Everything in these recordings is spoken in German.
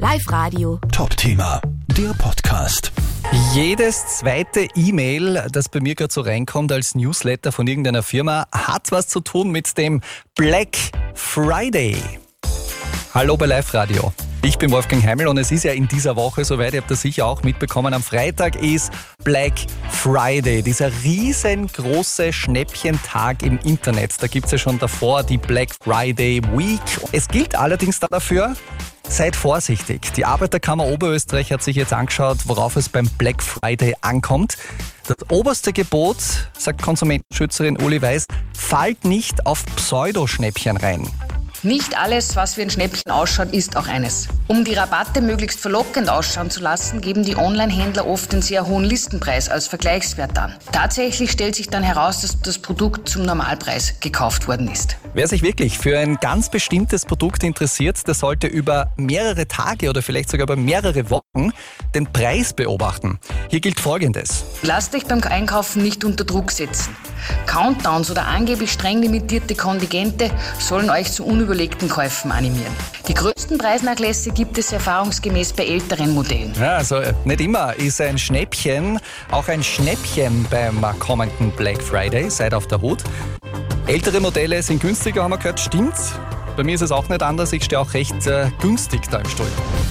Live Radio. Top-Thema, der Podcast. Jedes zweite E-Mail, das bei mir gerade so reinkommt als Newsletter von irgendeiner Firma, hat was zu tun mit dem Black Friday. Hallo bei Live Radio. Ich bin Wolfgang Heimel und es ist ja in dieser Woche soweit, ihr habt das sicher auch mitbekommen, am Freitag ist Black Friday, dieser riesengroße Schnäppchentag im Internet. Da gibt es ja schon davor die Black Friday Week. Es gilt allerdings dafür, Seid vorsichtig. Die Arbeiterkammer Oberösterreich hat sich jetzt angeschaut, worauf es beim Black Friday ankommt. Das oberste Gebot, sagt Konsumentenschützerin Uli Weiß, fallt nicht auf Pseudoschnäppchen rein. Nicht alles, was wie ein Schnäppchen ausschaut, ist auch eines. Um die Rabatte möglichst verlockend ausschauen zu lassen, geben die Online-Händler oft den sehr hohen Listenpreis als Vergleichswert an. Tatsächlich stellt sich dann heraus, dass das Produkt zum Normalpreis gekauft worden ist. Wer sich wirklich für ein ganz bestimmtes Produkt interessiert, der sollte über mehrere Tage oder vielleicht sogar über mehrere Wochen den Preis beobachten. Hier gilt Folgendes. Lasst euch beim Einkaufen nicht unter Druck setzen. Countdowns oder angeblich streng limitierte Kontingente sollen euch zu unüberlegten überlegten Käufen animieren. Die größten Preisnachlässe gibt es erfahrungsgemäß bei älteren Modellen. Ja, also äh, nicht immer ist ein Schnäppchen auch ein Schnäppchen beim kommenden Black Friday. Seid auf der Hut. Ältere Modelle sind günstiger, haben wir gehört. Stimmt's? Bei mir ist es auch nicht anders. Ich stehe auch recht äh, günstig da im Stuhl.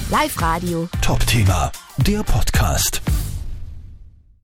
Live Radio. Top-Thema, der Podcast.